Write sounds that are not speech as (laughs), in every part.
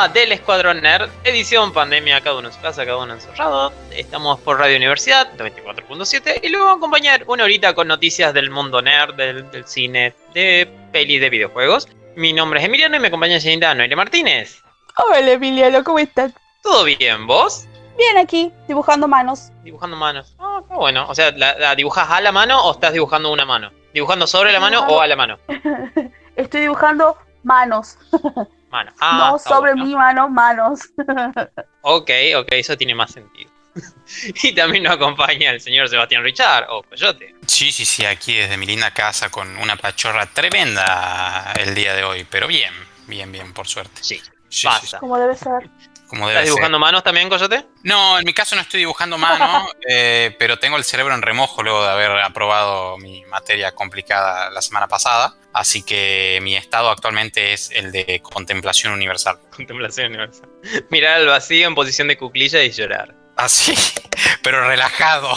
Programa del Escuadrón Nerd, edición pandemia, cada uno en su casa, cada uno encerrado. Estamos por Radio Universidad 94.7 y luego vamos a acompañar una horita con noticias del mundo nerd, del, del cine, de pelis, de videojuegos. Mi nombre es Emiliano y me acompaña señorita Noelia Martínez. Hola Emiliano, ¿cómo estás? ¿Todo bien, vos? Bien aquí, dibujando manos. Dibujando manos. Ah, qué bueno. O sea, ¿la, la dibujas a la mano o estás dibujando una mano? ¿Dibujando sobre la mano o a la mano? (laughs) Estoy dibujando manos. (laughs) Mano. Ah, no sobre bueno. mi mano, manos. (laughs) Ok, ok, eso tiene más sentido. (laughs) y también nos acompaña el señor Sebastián Richard, o Coyote. Sí, sí, sí, aquí desde mi linda casa con una pachorra tremenda el día de hoy, pero bien, bien, bien, por suerte. Sí, Sí, pasa. sí, sí, Como debe ser. Como debe ¿Estás ser. dibujando manos también, Coyote? No, en mi caso no estoy dibujando mano, (laughs) eh, pero tengo el cerebro en remojo luego de haber aprobado mi materia complicada la semana pasada, así que mi estado actualmente es el de contemplación universal. Contemplación universal. (laughs) Mirar al vacío en posición de cuclilla y llorar. Así, (laughs) pero relajado.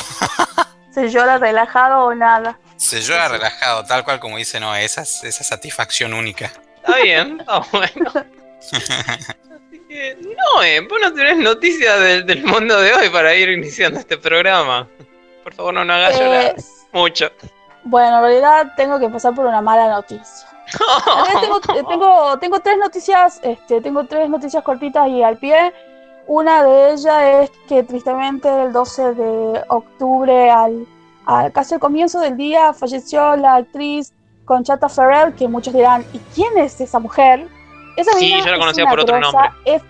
¿Se llora relajado o nada? Se llora relajado, tal cual como dice no, esa, esa satisfacción única. Está bien, está bueno. No, eh, vos no tenés noticias del, del mundo de hoy para ir iniciando este programa. Por favor, no nos hagas llorar Eh, mucho. bueno, en realidad tengo que pasar por una mala noticia. (laughs) Tengo, eh, tengo, tengo tres noticias, este, tengo tres noticias cortitas y al pie. Una de ellas es que tristemente el 12 de octubre, al, al casi al comienzo del día, falleció la actriz Conchata Ferrell, que muchos dirán, ¿y quién es esa mujer? Esa Sí, yo la es conocía una por otro grosa, nombre. es-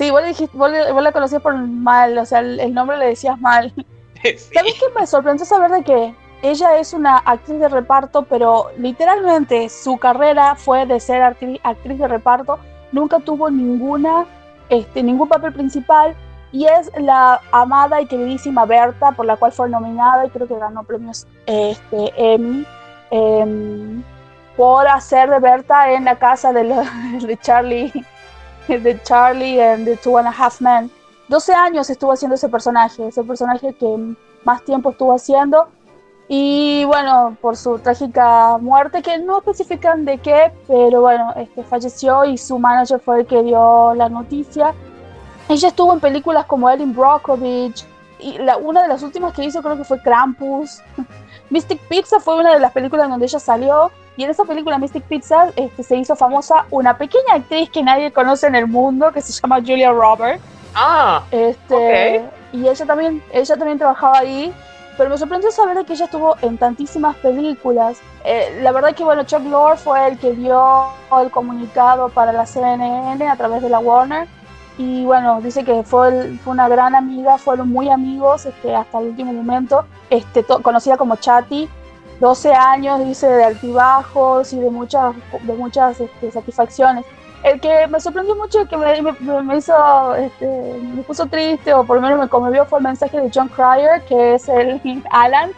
Sí, vos, le dijiste, vos, le- vos la conocías por mal, o sea, el, el nombre le decías mal. (laughs) Sí. ¿Sabes qué me sorprendió saber de que ella es una actriz de reparto, pero literalmente su carrera fue de ser actriz, actriz de reparto, nunca tuvo ninguna, este, ningún papel principal y es la amada y queridísima Berta, por la cual fue nominada y creo que ganó premios este, Emmy em, por hacer de Berta en la casa de, lo- (laughs) de Charlie, de Charlie and the Two and a Half Men. 12 años estuvo haciendo ese personaje, ese personaje que más tiempo estuvo haciendo. Y bueno, por su trágica muerte, que no especifican de qué, pero bueno, este, falleció y su manager fue el que dio la noticia. Ella estuvo en películas como Ellen Brockovich, y la, una de las últimas que hizo creo que fue Krampus. Mystic Pizza fue una de las películas donde ella salió, y en esa película Mystic Pizza este, se hizo famosa una pequeña actriz que nadie conoce en el mundo, que se llama Julia Roberts. Ah, Este, Y ella también, ella también trabajaba ahí, pero me sorprendió saber que ella estuvo en tantísimas películas. Eh, la verdad que bueno, Chuck Lorre fue el que dio el comunicado para la CNN a través de la Warner. Y bueno, dice que fue, el- fue una gran amiga, fueron muy amigos este, hasta el último momento. Este, to- conocida como Chatty, 12 años, dice, de altibajos y de muchas, de muchas este, satisfacciones. El que me sorprendió mucho, que me, me- me hizo, este, me puso triste o por lo menos me conmovió fue el mensaje de John Cryer, que es el (laughs) Alan.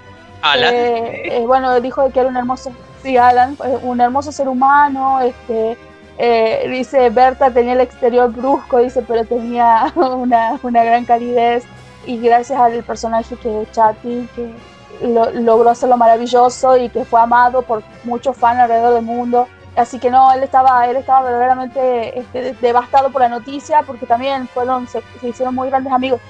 Alan. Eh, eh, bueno, dijo que era un hermoso, sí, Alan, un hermoso ser humano, este, eh, dice, Berta tenía el exterior brusco, dice, pero tenía (laughs) una, una gran calidez y gracias al personaje que es Chatty, que lo- logró hacerlo maravilloso y que fue amado por muchos fans alrededor del mundo. Así que no, él estaba, él estaba verdaderamente este, devastado por la noticia porque también fueron, se, se hicieron muy grandes amigos.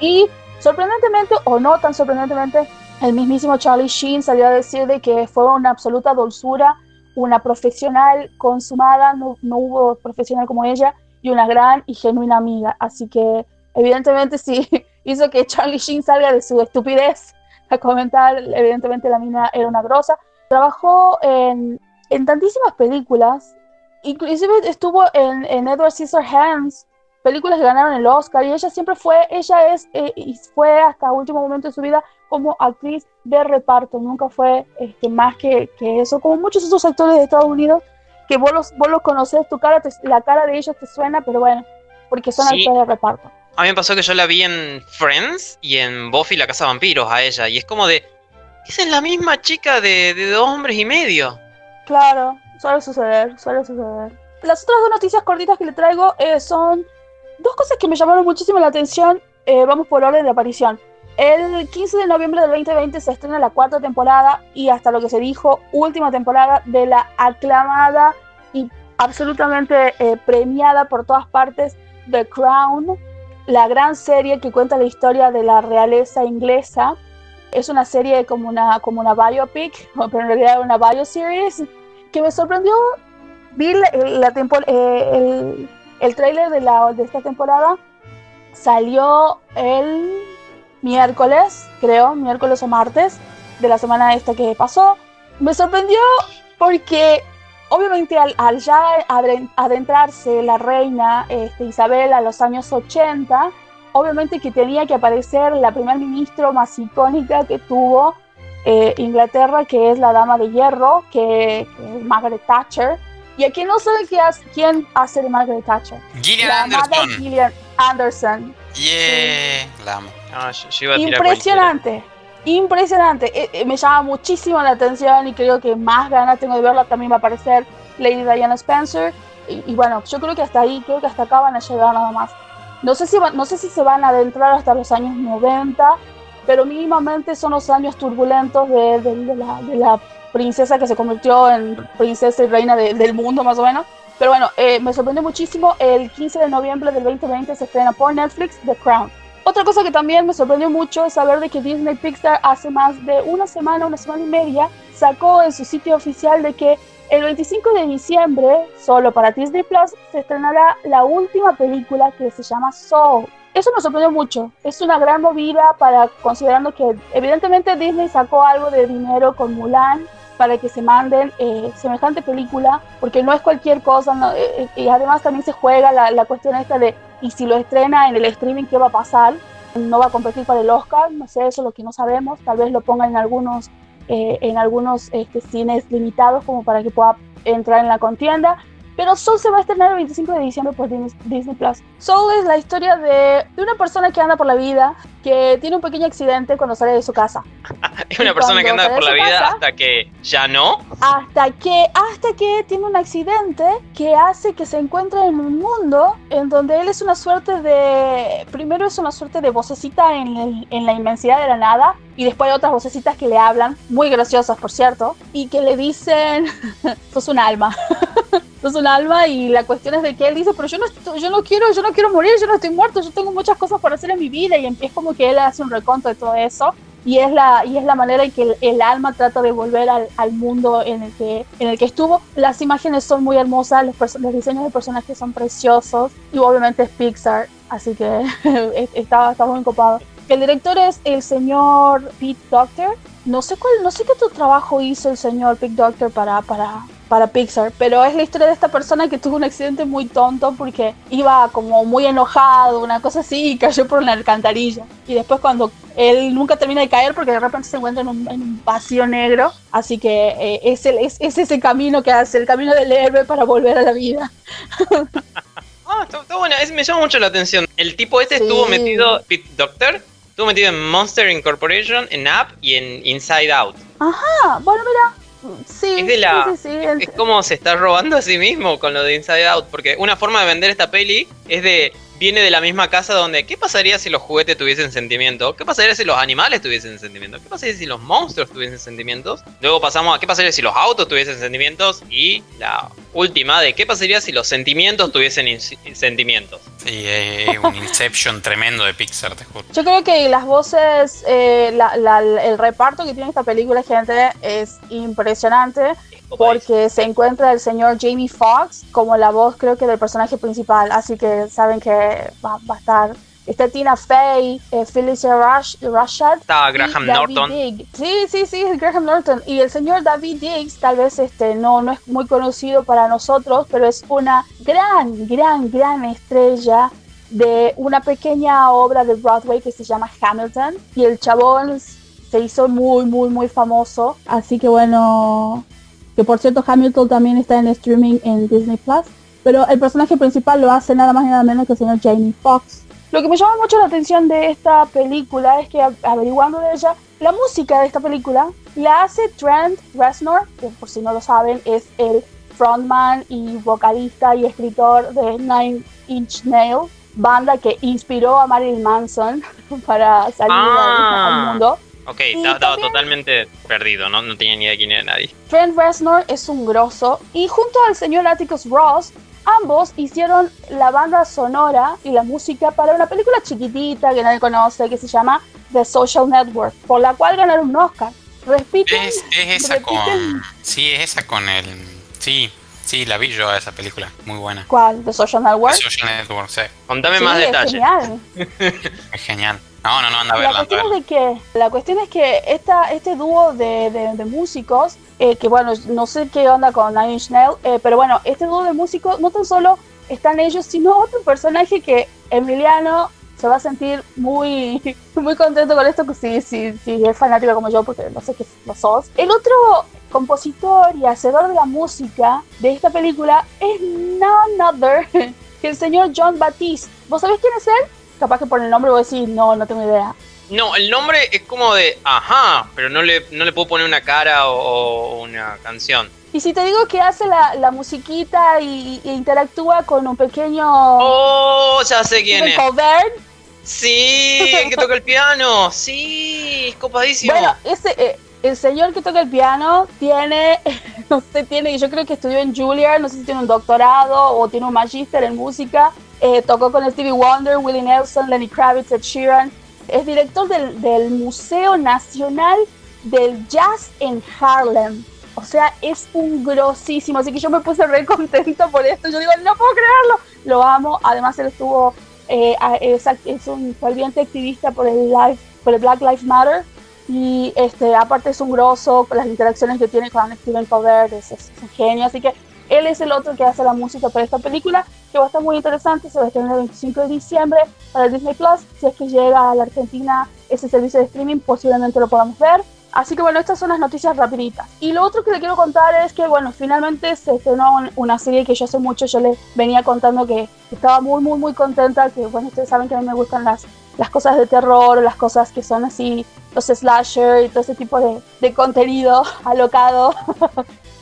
Y sorprendentemente, o no tan sorprendentemente, el mismísimo Charlie Sheen salió a decir de que fue una absoluta dulzura, una profesional consumada, no, no hubo profesional como ella, y una gran y genuina amiga. Así que evidentemente sí (laughs) hizo que Charlie Sheen salga de su estupidez a comentar, evidentemente la mina era una grosa. Trabajó en, en tantísimas películas, inclusive estuvo en, en Edward Scissorhands, películas que ganaron el Oscar, y ella siempre fue, ella es, eh, y fue hasta último momento de su vida como actriz de reparto, nunca fue este, más que, que eso, como muchos otros actores de Estados Unidos, que vos los, vos los conoces, tu cara te- la cara de ellos te suena, pero bueno, porque son Sí. actores de reparto. A mí me pasó que yo la vi en Friends y en Buffy la casa de vampiros a ella. Y es como de. Esa es la misma chica de, de dos hombres y medio. Claro, suele suceder, suele suceder. Las otras dos noticias cortitas que le traigo eh, son dos cosas que me llamaron muchísimo la atención. Eh, vamos por orden de aparición. El 15 de noviembre del 2020 se estrena la cuarta temporada y hasta lo que se dijo, última temporada de la aclamada y absolutamente eh, premiada por todas partes The Crown, la gran serie que cuenta la historia de la realeza inglesa. Es una serie como una, como una biopic, (laughs) pero en realidad una bioseries, que me sorprendió. Vi la, la eh, el trailer de, la, de esta temporada, salió el miércoles, creo, miércoles o martes de la semana esta que pasó. Me sorprendió porque obviamente al, ya adentrarse la reina este, Isabel a los años 80, obviamente que tenía que aparecer la primer ministro más icónica que tuvo eh, Inglaterra, que es la dama de hierro, que, es Margaret Thatcher. Y aquí no sabe quién hace de Margaret Thatcher. Gillian Anderson. Gillian Anderson. Yeah, la amo. Impresionante. Impresionante. Eh, eh, me llama muchísimo la atención y creo que más ganas tengo de verla. También va a aparecer Lady Diana Spencer. Y, bueno, yo creo que hasta ahí, creo que hasta acá van a llegar nada más. No sé si, no sé si se van a adentrar hasta los años 90, pero mínimamente son los años turbulentos de, de, la, princesa que se convirtió en princesa y reina del mundo, más o menos. Pero bueno, eh, me sorprendió muchísimo. El 15 de noviembre del 2020 se estrena por Netflix The Crown. Otra cosa que también me sorprendió mucho es saber de que Disney Pixar hace más de una semana, una semana y media, sacó en su sitio oficial de que el 25 de diciembre, solo para Disney Plus, se estrenará la última película que se llama Soul. Eso me sorprendió mucho. Es una gran movida para considerando que evidentemente Disney sacó algo de dinero con Mulan para que se manden eh, semejante película, porque no es cualquier cosa, eh, eh, y además también se juega la, la cuestión esta de y si lo estrena en el streaming, ¿qué va a pasar? No va a competir para el Oscar, no sé, eso es lo que no sabemos. Tal vez lo pongan en algunos, eh, en algunos este, cines limitados como para que pueda entrar en la contienda. Pero Soul se va a estrenar el 25 de diciembre por Disney Plus. Soul es la historia de, de, una persona que anda por la vida, que tiene un pequeño accidente cuando sale de su casa. (laughs) es una persona que anda por la vida hasta que ya no. Hasta que, hasta que tiene un accidente que hace que se encuentre en un mundo en donde él es una suerte de. Primero es una suerte de vocecita en, en la inmensidad de la nada. Y después hay otras vocecitas que le hablan, muy graciosas por cierto, y que le dicen: (laughs) sos un alma. (laughs) sos un alma y la cuestión es de que él dice, pero yo no, yo no quiero, yo no quiero morir, yo no estoy muerto, yo tengo muchas cosas por hacer en mi vida y es como que él hace un reconto de todo eso y es la, y es la manera en que el, alma trata de volver al, al, mundo en el, que, en el que estuvo. Las imágenes son muy hermosas, los, los diseños de personajes son preciosos y obviamente es Pixar, así que (laughs) está, está muy copado. El director es el señor Pete Doctor. No sé cuál, no sé qué otro trabajo hizo el señor Pete Doctor para, para, para Pixar, pero es la historia de esta persona que tuvo un accidente muy tonto porque iba como muy enojado, una cosa así, y cayó por una alcantarilla. Y después cuando él nunca termina de caer porque de repente se encuentra en un, vacío negro, así que eh, es, el, es, ese camino que hace, el camino del héroe para volver a la vida. (laughs) ah, está, bueno, me llama mucho la atención. El tipo este estuvo metido, Pete Doctor, estuvo metido en Monster Incorporation, en App y en Inside Out. Ajá, bueno, mira, Sí, es, como se está robando a sí mismo con lo de Inside Out, porque una forma de vender esta peli es de viene de la misma casa donde ¿qué pasaría si los juguetes tuviesen sentimiento? ¿Qué pasaría si los animales tuviesen sentimiento? ¿Qué pasaría si los monstruos tuviesen sentimientos? Luego pasamos a ¿qué pasaría si los autos tuviesen sentimientos? Y la última de ¿qué pasaría si los sentimientos tuviesen sentimientos? Sí, es un Inception tremendo de Pixar, te juro. Yo creo que las voces, eh, el reparto que tiene esta película, gente, es impresionante porque se encuentra el señor Jamie Foxx como la voz creo que del personaje principal, así que saben que va, a estar Está Tina Fey, eh, Felicia Rush, Rashad. Está Graham Norton. Sí, sí, sí, Graham Norton. Y el señor David Diggs, tal vez este, no, no es muy conocido para nosotros, pero es una gran, gran, gran estrella de una pequeña obra de Broadway que se llama Hamilton. Y el chabón se hizo muy, muy, muy famoso. Así que bueno, que por cierto Hamilton también está en streaming en Disney Plus, pero el personaje principal lo hace nada más y nada menos que el señor Jamie Foxx. Lo que me llama mucho la atención de esta película es que averiguando de ella, la música de esta película la hace Trent Reznor, que por si no lo saben es el frontman y vocalista y escritor de Nine Inch Nails, banda que inspiró a Marilyn Manson (laughs) para salir Ah. al mundo. Ok, estaba, totalmente perdido, ¿no? No tenía ni idea de quién era nadie. Trent Reznor es un grosso y junto al señor Atticus Ross, ambos hicieron la banda sonora y la música para una película chiquitita que nadie conoce que se llama The Social Network, por la cual ganaron un Oscar. Repiten, Es, es esa repiten- con. Sí, es esa con el. Sí, sí, la vi yo a esa película. Muy buena. ¿Cuál? The Social Network. Social Network, sí. Contame Sí, más es detalles. genial. (laughs) Es genial. No, no, no, anda a La verla, anda a cuestión, verla. es de que, la cuestión es que esta, este dúo de, de- de músicos, eh, que bueno, no sé qué onda con Nine Inch Nails, eh, pero bueno, este dúo de músicos no tan solo están ellos, sino otro personaje que Emiliano se va a sentir muy, (laughs) muy contento con esto, que si, si, si es fanático como yo, porque no sé qué lo sos. El otro compositor y hacedor de la música de esta película es none other (laughs) que el señor John Batiste. ¿Vos sabés quién es él? Capaz que por el nombre vos decís, no, no tengo idea. No, el nombre es como de ajá, pero no le, no le puedo poner una cara o, o una canción. Y si te digo que hace la, la musiquita y, y interactúa con un pequeño Oh, ya sé quién es. Colbert, Sí, el que toca el piano. Sí, es copadísimo. bueno, ese, eh, el señor que toca el piano tiene, (laughs) no sé, tiene, yo creo que estudió en Juilliard, no sé si tiene un doctorado o tiene un magíster en música, eh, tocó con Stevie Wonder, Willie Nelson, Lenny Kravitz, Ed Sheeran, es director del, del Museo Nacional del Jazz en Harlem. O sea, es un grosísimo, así que yo me puse re contento por esto. Yo digo, no puedo creerlo. Lo amo. Además, él estuvo, eh, es, es un ferviente activista por el, life, por el Black Lives Matter. Y este, aparte es un grosso, las interacciones que tiene con Steven Colbert, es, es un genio. Así que él es el otro que hace la música para esta película, que va a estar muy interesante. Se va a estrenar el 25 de diciembre para Disney Plus. Si es que llega a la Argentina ese servicio de streaming, posiblemente lo podamos ver. Así que bueno, estas son las noticias rapiditas. Y lo otro que le quiero contar es que bueno, finalmente se estrenó un- una serie que yo hace mucho, yo les venía contando que estaba muy, muy, muy contenta, que bueno, ustedes saben que a mí me gustan las, las cosas de terror, las cosas que son así, los slasher y todo ese tipo de, de contenido (laughs) alocado.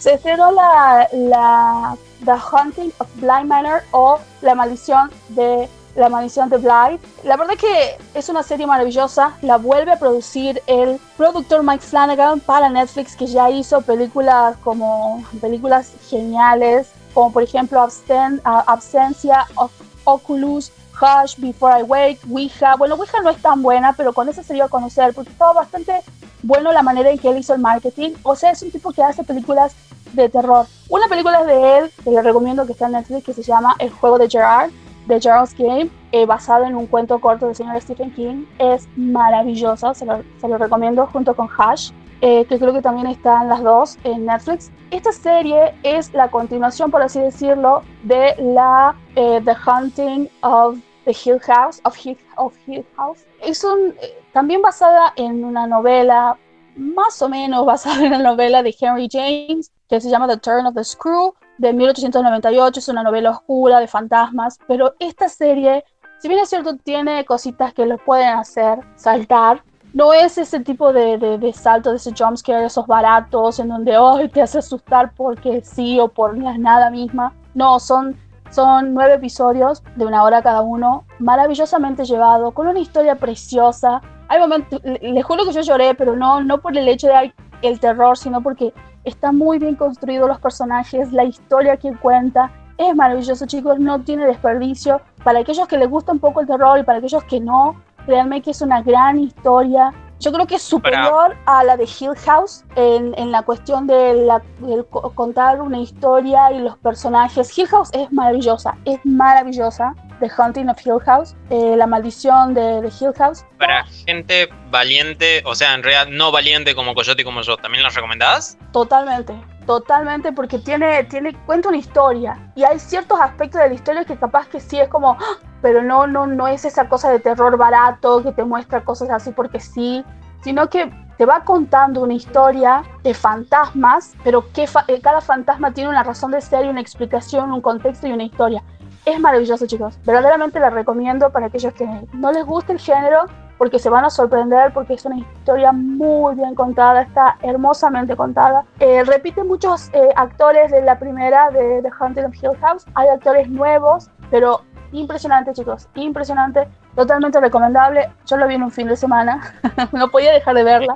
Se estrenó la, la The Haunting of Blind Manor o La Maldición de la maldición de Blythe. La verdad que es una serie maravillosa. La vuelve a producir el productor Mike Flanagan para Netflix, que ya hizo películas como películas geniales, como por ejemplo Absten- Absencia, of Oculus, Hush, Before I Wake, Ouija. Bueno, Ouija no es tan buena, pero con esa se dio a conocer porque estaba bastante bueno la manera en que él hizo el marketing. O sea, es un tipo que hace películas de terror. Una película de él que le recomiendo que está en Netflix que se llama El juego de Gerard de Gerald's Game, eh, basado en un cuento corto del señor Stephen King. Es maravillosa, se lo, recomiendo junto con Hush, eh, que creo que también están las dos en Netflix. Esta serie es la continuación, por así decirlo, de la eh, The Haunting of the Hill House, of Hill, of Hill House. Es un, eh, también basada en una novela, más o menos (laughs) basada en la novela de Henry James, que se llama The Turn of the Screw, de 1898. Es una novela oscura de fantasmas, pero esta serie, si bien es cierto, tiene cositas que lo pueden hacer saltar. No es ese tipo de, de, de salto, de ese jumpscare, esos baratos en donde (laughs) oh, te hace asustar porque sí o por la nada misma. No, son son nueve episodios de una hora cada uno, maravillosamente llevado, con una historia preciosa. Hay momentos, le- les juro que yo lloré, pero no, no por el hecho de el terror, sino porque está muy bien construido los personajes, la historia que cuenta. Es maravilloso, chicos, no tiene desperdicio. Para aquellos que les gusta un poco el terror y para aquellos que no, créanme que es una gran historia. Yo creo que es superior a la de Hill House en, en la cuestión de la, co- contar una historia y los personajes. Hill House es maravillosa, es maravillosa. The Haunting of Hill House, eh, la maldición de, de Hill House. Para gente valiente, o sea, en realidad no valiente como Coyote y como yo, ¿también las recomendás? Totalmente, totalmente, porque tiene, tiene, cuenta una historia y hay ciertos aspectos de la historia que capaz que sí es como, ¡ah! pero no, no, no es esa cosa de terror barato que te muestra cosas así porque sí, sino que te va contando una historia de fantasmas, pero que fa- eh, cada fantasma tiene una razón de ser y una explicación, un contexto y una historia. Es maravilloso, chicos. Verdaderamente la recomiendo para aquellos que no les guste el género, porque se van a sorprender, porque es una historia muy bien contada, está hermosamente contada. Eh, repite muchos eh, actores de la primera, de The Haunted of Hill House. Hay actores nuevos, pero impresionante, chicos, impresionante, totalmente recomendable. Yo lo vi en un fin de semana, (laughs) no podía dejar de verla,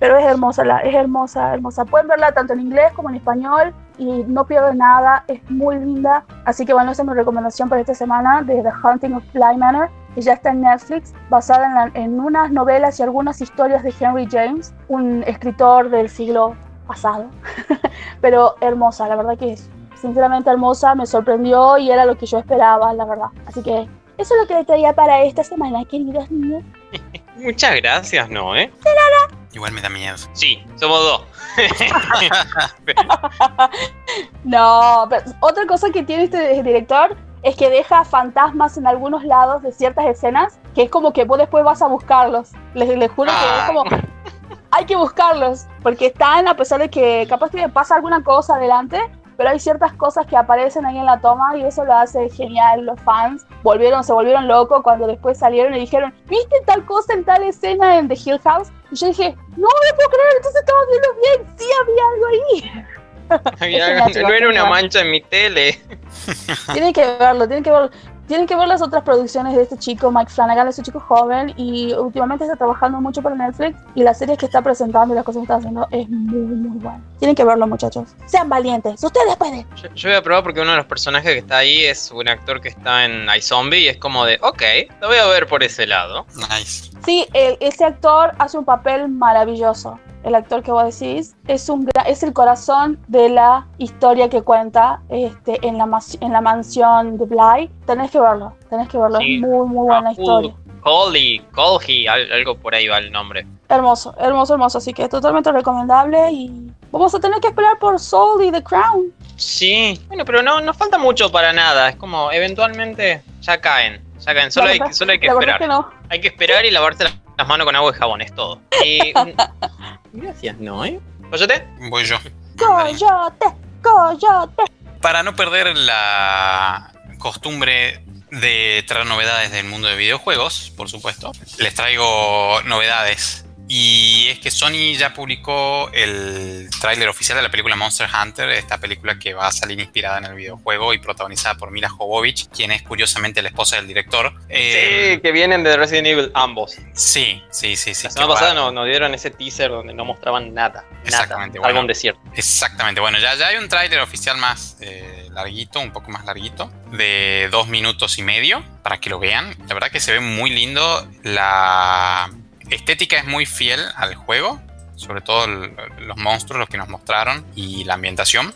pero es hermosa, la, es hermosa, hermosa. Pueden verla tanto en inglés como en español y no pierde nada, es muy linda. Así que bueno, esa es mi recomendación para esta semana de The Haunting of Bly Manor, que ya está en Netflix, basada en, en unas novelas y algunas historias de Henry James, un escritor del siglo pasado, (laughs) pero hermosa, la verdad que es sinceramente hermosa, me sorprendió y era lo que yo esperaba, la verdad. Así que eso es lo que le traía para esta semana, queridos niños. (laughs) Muchas gracias, ¿no? ¿eh? Igual me da miedo. Sí, somos dos. (laughs) no, pero otra cosa que tiene este director es que deja fantasmas en algunos lados de ciertas escenas, que es como que vos después vas a buscarlos. Les, les juro que es como... Hay que buscarlos, porque están, a pesar de que capaz que pasa alguna cosa adelante, pero hay ciertas cosas que aparecen ahí en la toma y eso lo hace genial. Los fans volvieron, se volvieron locos cuando después salieron y dijeron, ¿viste tal cosa en tal escena en The Hill House? Y yo dije, no, no puedo creer, entonces estaba viendo bien, sí había algo ahí. (laughs) Había, (laughs) no era una mancha en mi tele. (laughs) Tienen que verlo, tienen que verlo. Tienen que ver las otras producciones de este chico, Mike Flanagan, es un chico joven y últimamente está trabajando mucho para Netflix y las series que está presentando y las cosas que está haciendo es muy, muy buena. Tienen que verlo, muchachos. Sean valientes, ustedes pueden. Yo, yo voy a probar porque uno de los personajes que está ahí es un actor que está en iZombie y es como de, ok, lo voy a ver por ese lado. Nice. Sí, el- ese actor hace un papel maravilloso. El actor que vos decís es, un, es el corazón de la historia que cuenta este, en, la, en la mansión de Bly. Tenés que verlo, tenés que verlo. Sí. Es muy, muy buena Apu historia. Coley, Coley, al- algo por ahí va el nombre. Hermoso, hermoso, hermoso. Así que totalmente recomendable. Y vamos a tener que esperar por Soul y The Crown. Sí, bueno, pero no, no falta mucho para nada. Es como, eventualmente ya caen. Ya caen. Solo, hay, solo hay que esperar. que no. Hay que esperar y lavarse las- manos con agua y jabón, es todo. Y, (laughs) mm, gracias, ¿no? ¿Eh? ¿Coyote? Voy yo. Coyote, coyote. Para no perder la costumbre de traer novedades del mundo de videojuegos, por supuesto, les traigo novedades. Y es que Sony ya publicó el tráiler oficial de la película Monster Hunter, esta película que va a salir inspirada en el videojuego y protagonizada por Mila Jovovich, quien es curiosamente la esposa del director. Eh, sí, que vienen de Resident Evil ambos. sí, sí, sí, sí. La semana pasada nos, dieron ese teaser donde no mostraban nada. Exactamente, Nada. bueno. Desierto. Exactamente, bueno, ya, ya hay un tráiler oficial más eh, larguito, un poco más larguito, de dos minutos y medio, para que lo vean. La verdad que se ve muy lindo, la estética es muy fiel al juego, sobre todo los monstruos, los que nos mostraron, y la ambientación.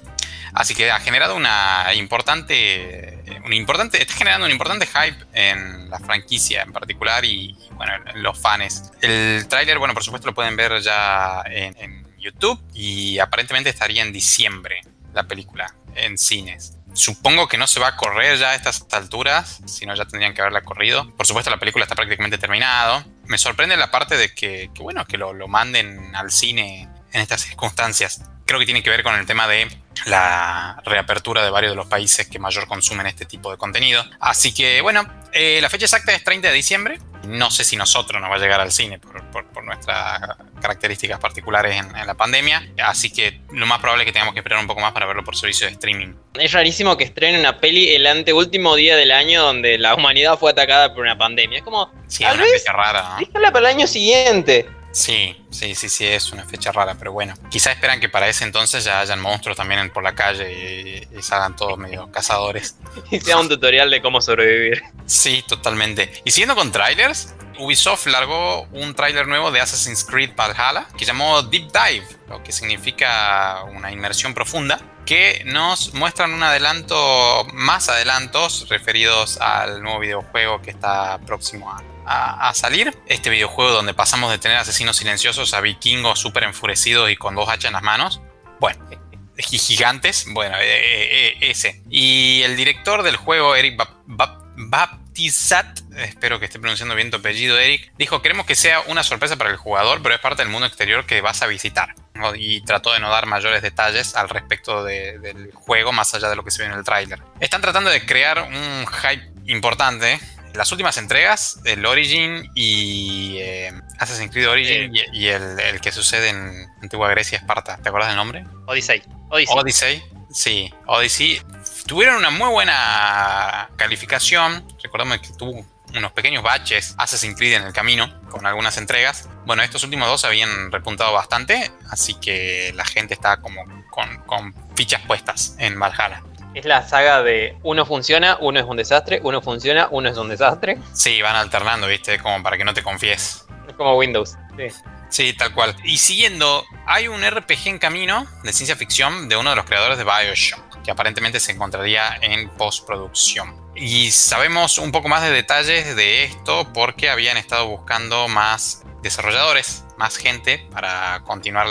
Así que ha generado una importante, un importante, está generando un importante hype en la franquicia en particular y, bueno, en los fans. El tráiler, bueno, por supuesto lo pueden ver ya en, en YouTube y aparentemente estaría en diciembre la película en cines. Supongo que no se va a correr ya a estas alturas, sino ya tendrían que haberla corrido. Por supuesto, la película está prácticamente terminado. Me sorprende la parte de que, que, bueno, que lo, manden al cine en estas circunstancias. Creo que tiene que ver con el tema de la reapertura de varios de los países que mayor consumen este tipo de contenido. Así que, bueno, eh, la fecha exacta es 30 de diciembre. No sé si nosotros nos va a llegar al cine por, por- por nuestras características particulares en, en la pandemia. Así que lo más probable es que tengamos que esperar un poco más para verlo por servicio de streaming. Es rarísimo que estrenen una peli el anteúltimo día del año donde la humanidad fue atacada por una pandemia. Es como, Sí, es una fecha rara. ¿no? déjala para el año siguiente. Sí, sí, sí, sí, es una fecha rara, pero bueno. Quizá esperan que para ese entonces ya hayan monstruos también por la calle y, y salgan todos medio cazadores. (laughs) Y sea un tutorial de cómo sobrevivir. Sí, totalmente. Y siguiendo con trailers, Ubisoft largó un tráiler nuevo de Assassin's Creed Valhalla que llamó Deep Dive, lo que significa una inmersión profunda, que nos muestran un adelanto, más adelantos referidos al nuevo videojuego que está próximo a, a- a salir. Este videojuego donde pasamos de tener asesinos silenciosos a vikingos súper enfurecidos y con dos hachas en las manos. Bueno, (laughs) gi- gigantes, bueno, eh, eh, eh, ese. Y el director del juego, Eric Bap- Bap- Baptizat, espero que esté pronunciando bien tu apellido, Eric, dijo, queremos que sea una sorpresa para el jugador, pero es parte del mundo exterior que vas a visitar. y trató de no dar mayores detalles al respecto del juego más allá de lo que se ve en el tráiler. Están tratando de crear un hype importante. Las últimas entregas, el Origin y eh, Assassin's Creed Origin y, el, que sucede en Antigua Grecia, Esparta. ¿Te acuerdas del nombre? Odyssey. Odyssey. Odyssey. Sí, Odyssey. Tuvieron una muy buena calificación. Recordemos que tuvo unos pequeños baches Assassin's Creed en el camino con algunas entregas. Bueno, estos últimos dos habían repuntado bastante, así que la gente está como con, fichas puestas en Valhalla. Es la saga de uno funciona, uno es un desastre, uno funciona, uno es un desastre. Sí, van alternando, ¿viste? Como para que no te confíes. Es como Windows. Sí. Sí, tal cual. Y siguiendo, hay un RPG en camino de ciencia ficción de uno de los creadores de Bioshock, que aparentemente se encontraría en postproducción. Y sabemos un poco más de detalles de esto porque habían estado buscando más desarrolladores, más gente para continuar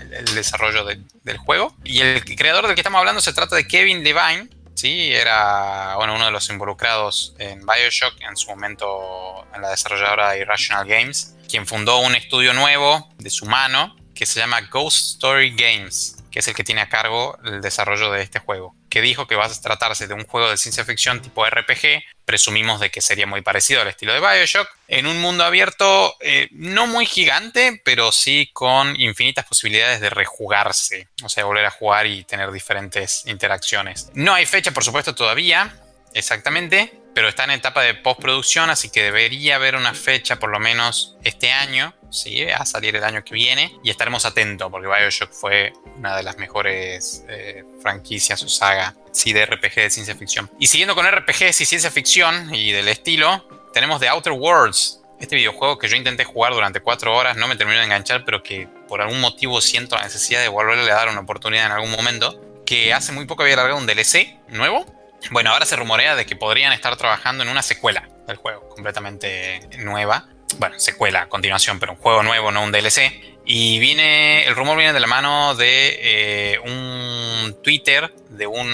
el desarrollo del juego. Y el creador del que estamos hablando se trata de Kevin Levine. Sí, era bueno, uno de los involucrados en Bioshock, en su momento en la desarrolladora Irrational Games, quien fundó un estudio nuevo de su mano que se llama Ghost Story Games que es el que tiene a cargo el desarrollo de este juego, que dijo que va a tratarse de un juego de ciencia ficción tipo RPG, presumimos de que sería muy parecido al estilo de Bioshock, en un mundo abierto eh, no muy gigante, pero sí con infinitas posibilidades de rejugarse, o sea, volver a jugar y tener diferentes interacciones. No hay fecha, por supuesto, todavía, exactamente, pero está en etapa de postproducción, así que debería haber una fecha por lo menos este año, ¿sí? a salir el año que viene, y estaremos atentos, porque Bioshock fue una de las mejores eh, franquicias o saga sí, de RPG de ciencia ficción. Y siguiendo con RPGs y ciencia ficción y del estilo, tenemos The Outer Worlds, este videojuego que yo intenté jugar durante cuatro horas, no me terminó de enganchar, pero que por algún motivo siento la necesidad de volverle a dar una oportunidad en algún momento, que hace muy poco había largado un DLC nuevo, bueno, ahora se rumorea de que podrían estar trabajando en una secuela del juego, completamente nueva. Bueno, secuela continuación, pero un juego nuevo, no un DLC. Y viene, el rumor viene de la mano de eh, un Twitter de un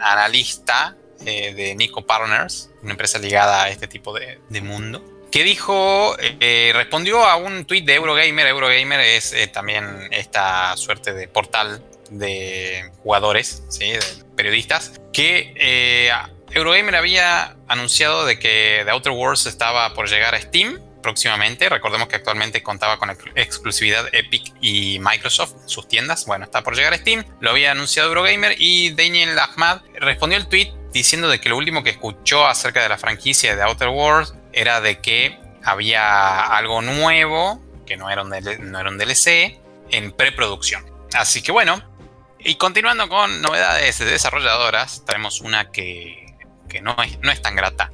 analista eh, de Nico Partners, una empresa ligada a este tipo de, mundo, que dijo, eh, respondió a un tweet de Eurogamer. Eurogamer es también esta suerte de portal de jugadores, de periodistas, que eh, Eurogamer había anunciado de que The Outer Worlds estaba por llegar a Steam próximamente. Recordemos que actualmente contaba con exclusividad Epic y Microsoft, sus tiendas. Bueno, está por llegar a Steam. Lo había anunciado Eurogamer y Daniel Ahmad respondió el tweet diciendo de que lo último que escuchó acerca de la franquicia de Outer Worlds era de que había algo nuevo, que no era un, no era un DLC, en preproducción. Así que bueno, y continuando con novedades de desarrolladoras, traemos una que, no, es, no es tan grata.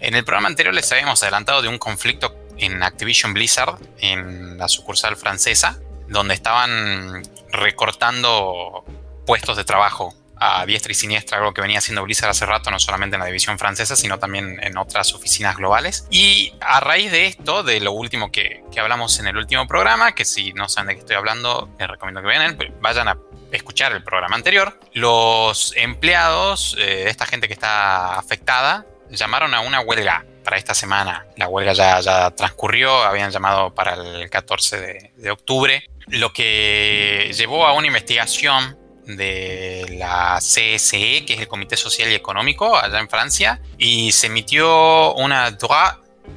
En el programa anterior les habíamos adelantado de un conflicto en Activision Blizzard, en la sucursal francesa, donde estaban recortando puestos de trabajo a diestra y siniestra, algo que venía haciendo Blizzard hace rato, no solamente en la división francesa, sino también en otras oficinas globales. Y a raíz de esto, de lo último que, que hablamos en el último programa, que si no saben de qué estoy hablando, les recomiendo que vean, pues vayan a escuchar el programa anterior, los empleados, eh, esta gente que está afectada, llamaron a una huelga para esta semana. La huelga ya, ya transcurrió, habían llamado para el 14 de, de octubre, lo que llevó a una investigación de la CSE, que es el Comité Social y Económico allá en Francia, y se emitió una droit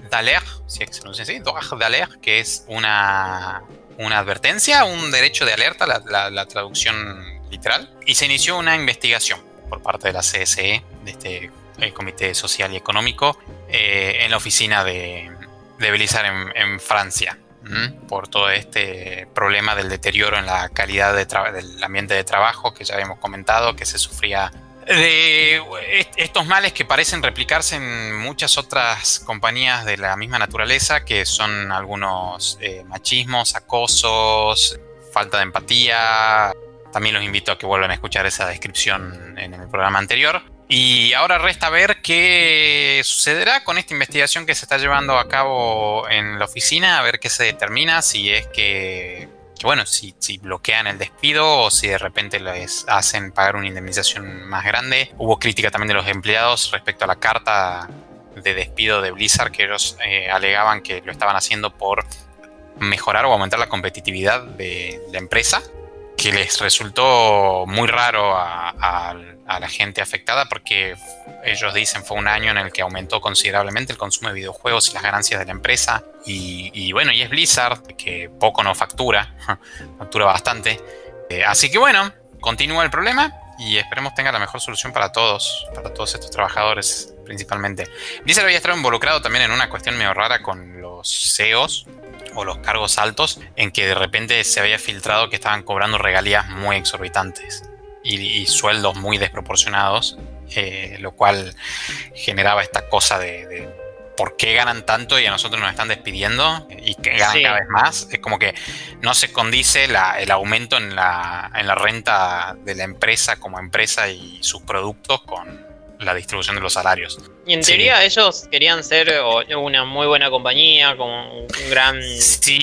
d'alerte, si es que se pronuncia así, droit d'alerte, que es una, una advertencia, un derecho de alerta, la, traducción literal, y se inició una investigación por parte de la CSE, de este el Comité Social y Económico, eh, en la oficina de, de Blizzard en, Francia, por todo este problema del deterioro en la calidad del ambiente de trabajo que ya habíamos comentado, que se sufría de estos males que parecen replicarse en muchas otras compañías de la misma naturaleza, que son algunos eh, machismos, acosos, falta de empatía. También los invito a que vuelvan a escuchar esa descripción en el programa anterior. Y ahora resta ver qué sucederá con esta investigación que se está llevando a cabo en la oficina, a ver qué se determina, si es que que bueno, si, bloquean el despido o si de repente les hacen pagar una indemnización más grande. Hubo crítica también de los empleados respecto a la carta de despido de Blizzard, que ellos eh, alegaban que lo estaban haciendo por mejorar o aumentar la competitividad de la empresa, que les resultó muy raro a, la gente afectada porque ellos dicen fue un año en el que aumentó considerablemente el consumo de videojuegos y las ganancias de la empresa. Y, bueno, y es Blizzard, que poco no factura, (laughs) factura bastante. Eh, así que bueno, continúa el problema y esperemos tenga la mejor solución para todos, para todos estos trabajadores principalmente. Blizzard había estado involucrado también en una cuestión medio rara con los CEOs o los cargos altos, en que de repente se había filtrado que estaban cobrando regalías muy exorbitantes y, sueldos muy desproporcionados, eh, lo cual generaba esta cosa de, por qué ganan tanto y a nosotros nos están despidiendo y que ganan cada vez más. Es como que no se condice el aumento en la, en la renta de la empresa como empresa y sus productos con la distribución de los salarios. Y en teoría ellos querían ser una muy buena compañía, como un gran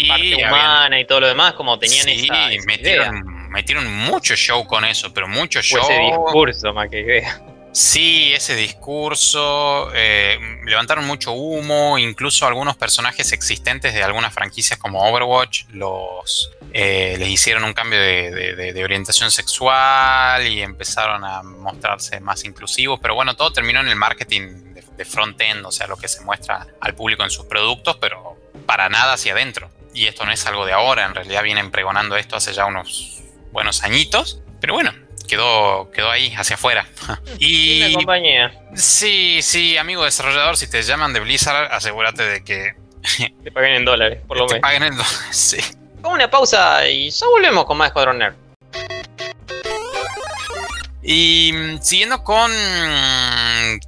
parte humana y todo lo demás, como tenían esa, metieron, metieron mucho show con eso, pero mucho show. ese discurso, más que idea. Sí, ese discurso, eh, levantaron mucho humo, incluso algunos personajes existentes de algunas franquicias como Overwatch los eh, les hicieron un cambio de, orientación sexual y empezaron a mostrarse más inclusivos, pero bueno, todo terminó en el marketing de, front-end, o sea, lo que se muestra al público en sus productos, pero para nada hacia adentro. Y esto no es algo de ahora, en realidad vienen pregonando esto hace ya unos buenos añitos, pero bueno, quedó, quedó ahí, hacia afuera. (laughs) y compañía. Sí, sí, amigo desarrollador, si te llaman de Blizzard, asegúrate de que... (laughs) te paguen en dólares, por lo menos. Te paguen en dólares, (laughs) sí. Una pausa y ya volvemos con más Escuadrón Nerd. Y mm, siguiendo con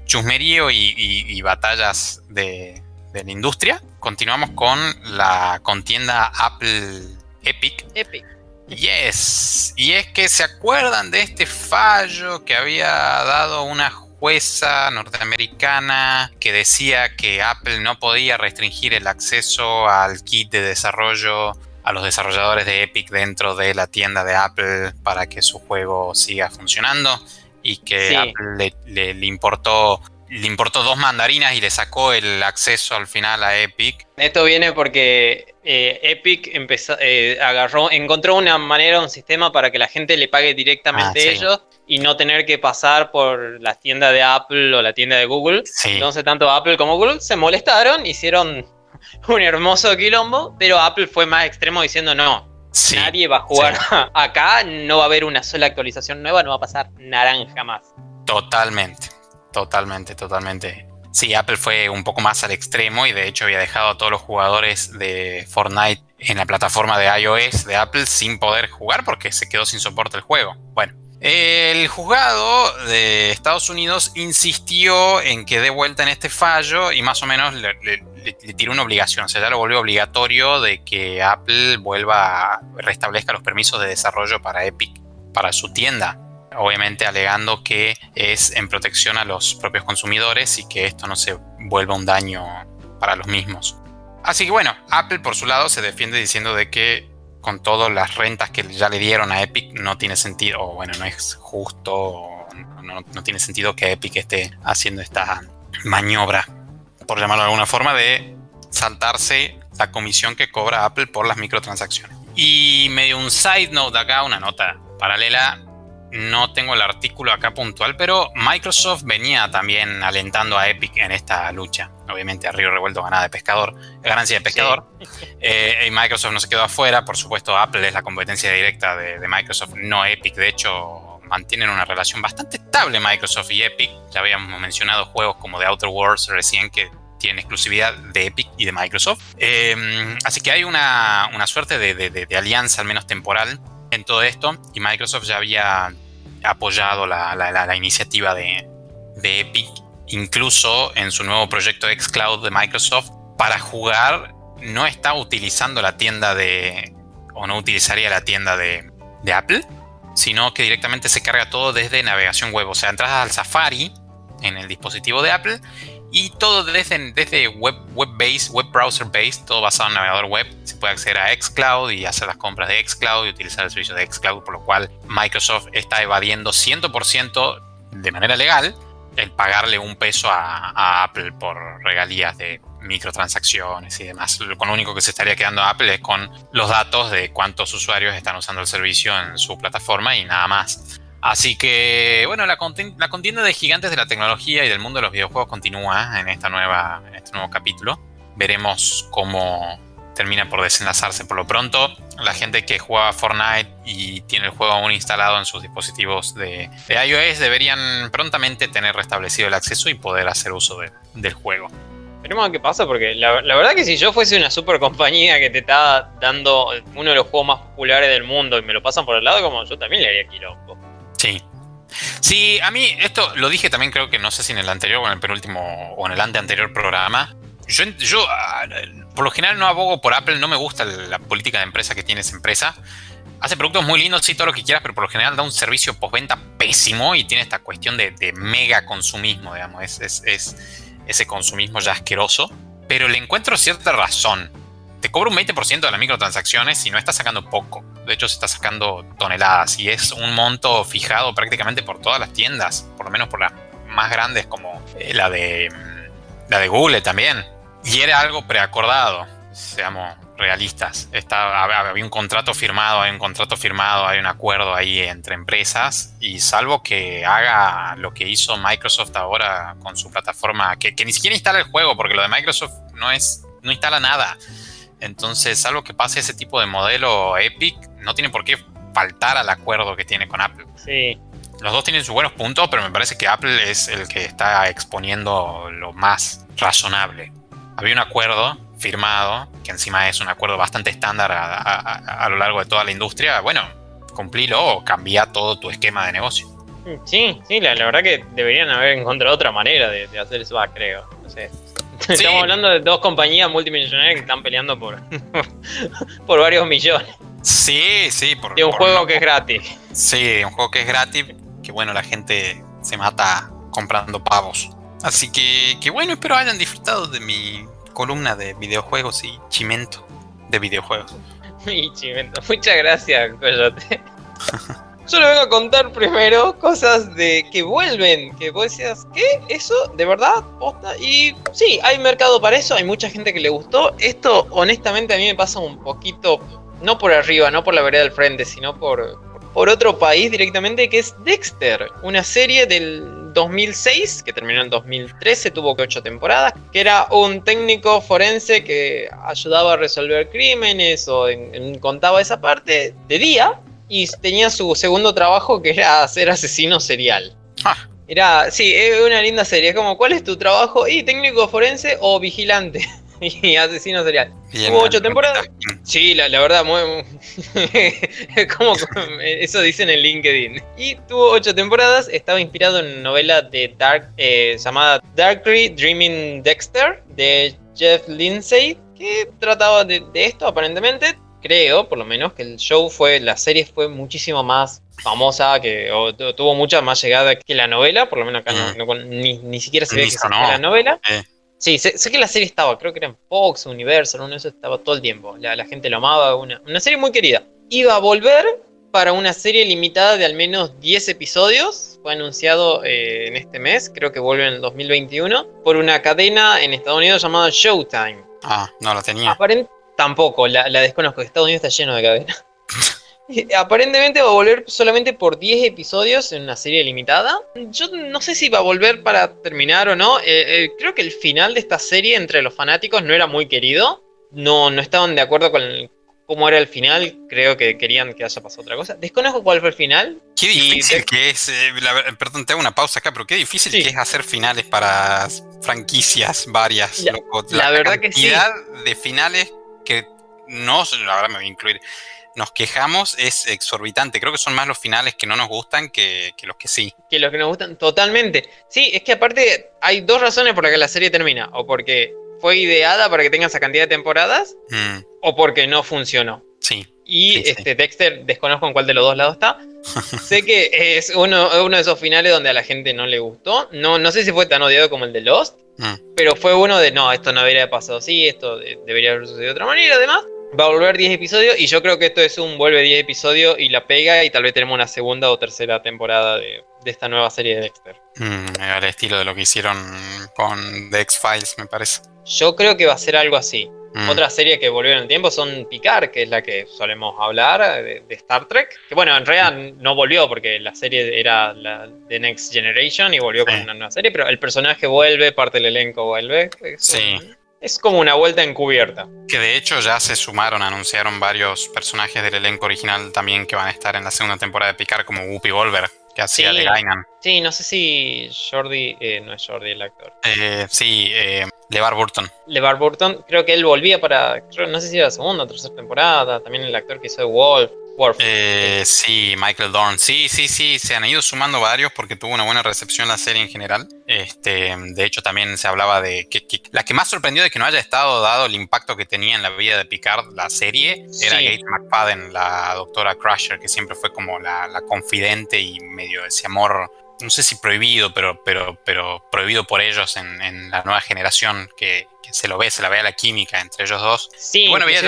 chusmerío y, batallas de, de, la industria, continuamos con la contienda Apple Epic. Epic. Yes. Y es que se acuerdan de este fallo que había dado una jueza norteamericana que decía que Apple no podía restringir el acceso al kit de desarrollo a los desarrolladores de Epic dentro de la tienda de Apple para que su juego siga funcionando y que Apple le importó le importó dos mandarinas y le sacó el acceso al final a Epic. Esto viene porque eh, Epic empezó, eh, agarró, encontró una manera, un sistema para que la gente le pague directamente a ah, ellos y no tener que pasar por la tienda de Apple o la tienda de Google. Entonces tanto Apple como Google se molestaron, hicieron (laughs) un hermoso quilombo, pero Apple fue más extremo diciendo no. Nadie va a jugar (laughs) acá, no va a haber una sola actualización nueva, no va a pasar naranja más. Totalmente. Totalmente, totalmente. Sí, Apple fue un poco más al extremo y de hecho había dejado a todos los jugadores de Fortnite en la plataforma de iOS de Apple sin poder jugar porque se quedó sin soporte el juego. Bueno, el juzgado de Estados Unidos insistió en que dé vuelta en este fallo y más o menos le, tiró una obligación, o sea, ya lo volvió obligatorio de que Apple vuelva a restablezca los permisos de desarrollo para Epic, para su tienda obviamente alegando que es en protección a los propios consumidores y que esto no se vuelva un daño para los mismos. Así que bueno, Apple por su lado se defiende diciendo de que con todas las rentas que ya le dieron a Epic no tiene sentido, o bueno, no es justo, no, no tiene sentido que Epic esté haciendo esta maniobra, por llamarlo de alguna forma, de saltarse la comisión que cobra Apple por las microtransacciones. Y medio un side note acá, una nota paralela, no tengo el artículo acá puntual, pero Microsoft venía también alentando a Epic en esta lucha. Obviamente a Río Revuelto ganada de pescador, ganancia de pescador. (laughs) Eh, y Microsoft no se quedó afuera. Por supuesto, Apple es la competencia directa de, Microsoft, no Epic. De hecho, mantienen una relación bastante estable Microsoft y Epic. Ya habíamos mencionado juegos como The Outer Worlds recién que tienen exclusividad de Epic y de Microsoft. Em, así que hay una, suerte de alianza, al menos temporal, en todo esto y Microsoft ya había apoyado la, iniciativa de, Epic, incluso en su nuevo proyecto xCloud de Microsoft, para jugar no está utilizando la tienda de, o no utilizaría la tienda de, de Apple, sino que directamente se carga todo desde navegación web, o sea, entras al Safari en el dispositivo de Apple y todo desde, web, web base, web browser base, todo basado en navegador web. Se puede acceder a Xcloud y hacer las compras de Xcloud y utilizar el servicio de Xcloud, por lo cual Microsoft está evadiendo 100% de manera legal el pagarle un peso a, Apple por regalías de, microtransacciones y demás. Con lo único que se estaría quedando Apple es con los datos de cuántos usuarios están usando el servicio en su plataforma y nada más. Así que, bueno, la, contienda de gigantes de la tecnología y del mundo de los videojuegos continúa en, esta nueva, este nuevo capítulo. Veremos cómo termina por desenlazarse. Por lo pronto, la gente que juega Fortnite y tiene el juego aún instalado en sus dispositivos de, iOS deberían prontamente tener restablecido el acceso y poder hacer uso del juego. Veremos qué pasa, porque la, la, verdad que si yo fuese una super compañía que te está dando uno de los juegos más populares del mundo y me lo pasan por el lado, como yo también le haría quilombo. Sí. Sí, a mí esto lo dije también creo que no sé si en el anterior o en el penúltimo o en el anteanterior programa. Yo, yo ah, por lo general no abogo por Apple, no me gusta la política de empresa que tiene esa empresa. Hace productos muy lindos, sí, todo lo que quieras, pero por lo general da un servicio postventa pésimo y tiene esta cuestión de, mega consumismo, digamos. Es, es, ese consumismo ya asqueroso. Pero le encuentro cierta razón. Te cobra un 20% de las microtransacciones y no está sacando poco de hecho se está sacando toneladas y es un monto fijado prácticamente por todas las tiendas, por lo menos por las más grandes como eh, la de la de Google también. Y era algo preacordado, seamos realistas. había un contrato firmado, hay un contrato firmado, hay un acuerdo ahí entre empresas y salvo que haga lo que hizo Microsoft ahora con su plataforma, que, que ni siquiera instala el juego, porque lo de Microsoft no es, no instala nada. Entonces, salvo que pase ese tipo de modelo Epic, no tiene por qué faltar al acuerdo que tiene con Apple. Sí. Los dos tienen sus buenos puntos, pero me parece que Apple es el que está exponiendo lo más razonable. Había un acuerdo firmado, que encima es un acuerdo bastante estándar a, lo largo de toda la industria. Bueno, cumplilo o cambia todo tu esquema de negocio. Sí, sí, la, verdad que deberían haber encontrado otra manera de, hacer eso, creo. No sé. Estamos hablando de dos compañías multimillonarias que están peleando por, (laughs) por varios millones. Sí, sí. Por, de un juego que es gratis. Sí, un juego que es gratis, que bueno, la gente se mata comprando pavos. Así que, que bueno, espero hayan disfrutado de mi columna de videojuegos y chimento de videojuegos. (laughs) y chimento. Muchas gracias, Coyote. (laughs) Yo le vengo a contar primero cosas de que vuelven, que vos decías, ¿qué? ¿Eso? ¿De verdad? ¿Posta? Y sí, hay mercado para eso, hay mucha gente que le gustó. Esto, honestamente, a mí me pasa un poquito, no por arriba, no por la vereda del frente, sino por, por otro país directamente, que es Dexter, una serie del 2006, que terminó en 2013, tuvo que ocho temporadas, que era un técnico forense que ayudaba a resolver crímenes o contaba esa parte de día y tenía su segundo trabajo que era ser asesino serial. Ah. Era, sí, es una linda serie. Es como, ¿cuál es tu trabajo? Y técnico forense o vigilante. (laughs) y asesino serial. Hubo ocho temporadas. Sí, la, verdad, muy, (laughs) como (laughs) eso dicen en LinkedIn. Y tuvo ocho temporadas. Estaba inspirado en novela de Dark eh, llamada Darkly Dreaming Dexter de Jeff Lindsay, que trataba de esto aparentemente creo, por lo menos, que el show fue, la serie fue muchísimo más famosa, que tuvo mucha más llegada que la novela, por lo menos acá no, ni, siquiera se ve que se la novela. Sí, sé, que la serie estaba, creo que era en Fox, Universal, uno de esos estaba todo el tiempo. La, gente lo amaba, una, una serie muy querida. Iba a volver para una serie limitada de al menos 10 episodios. Fue anunciado eh, en este mes, creo que vuelve en el 2021, por una cadena en Estados Unidos llamada Showtime. Ah, no la tenía. Tampoco, la, desconozco. Estados Unidos está lleno de cadenas. (laughs) Aparentemente va a volver solamente por 10 episodios en una serie limitada. Yo no sé si va a volver para terminar o no. Eh, eh, creo que el final de esta serie entre los fanáticos no era muy querido. No, no estaban de acuerdo con cómo era el final. Creo que querían que haya pasado otra cosa. Desconozco cuál fue el final. Qué difícil que es. Eh, perdón, te hago una pausa acá, pero qué difícil que es hacer finales para franquicias varias. La, verdad que sí. de finales que no, ahora me voy a incluir, nos quejamos es exorbitante. Creo que son más los finales que no nos gustan que, los que sí. Que los que nos gustan, totalmente. Sí, es que aparte hay dos razones por las que la serie termina. O porque fue ideada para que tenga esa cantidad de temporadas, mm. o porque no funcionó. Sí. Y este Dexter, desconozco en cuál de los dos lados está. (laughs) sé que es uno, uno, de esos finales donde a la gente no le gustó. No, no sé si fue tan odiado como el de Lost, Mm. Pero fue uno de, no, esto no debería haber pasado así, esto debería haber sucedido de otra manera, además. Va a volver 10 episodios y yo creo que esto es un vuelve 10 episodios y la pega y tal vez tenemos una segunda o tercera temporada de, de esta nueva serie de Dexter. Mm, al estilo de lo que hicieron con The X-Files, me parece. Yo creo que va a ser algo así. Mm. Otra serie que volvió en el tiempo son Picard, que es la que solemos hablar de, de Star Trek. Que bueno, en realidad no volvió porque la serie era la de Next Generation y volvió con una nueva serie, pero el personaje vuelve, parte del elenco vuelve. Sí. Es como una vuelta encubierta. Que de hecho ya se sumaron, anunciaron varios personajes del elenco original también que van a estar en la segunda temporada de Picard, como Whoopi Wolver, que hacía Sí. de. Sí, no sé si Jordi, eh, no es Jordi el actor. Eh, sí, eh, LeVar Burton. LeVar Burton, creo que él volvía para, creo- no sé si era la segunda o tercera temporada, también el actor que hizo de Wolf. Eh, sí, Michael Dorn. Sí, sí, sí, se han ido sumando varios porque tuvo una buena recepción la serie en general. Este, de hecho, también se hablaba de que, que- la que más sorprendió de que no haya estado dado el impacto que tenía en la vida de Picard la serie era Sí. Kate McFadden, la doctora Crusher, que siempre fue como la, la confidente y medio ese amor, no sé si prohibido, pero, pero, pero prohibido por ellos en, en la nueva generación, que, que se lo ve, se la ve a la química entre ellos dos. Sí, Y bueno, había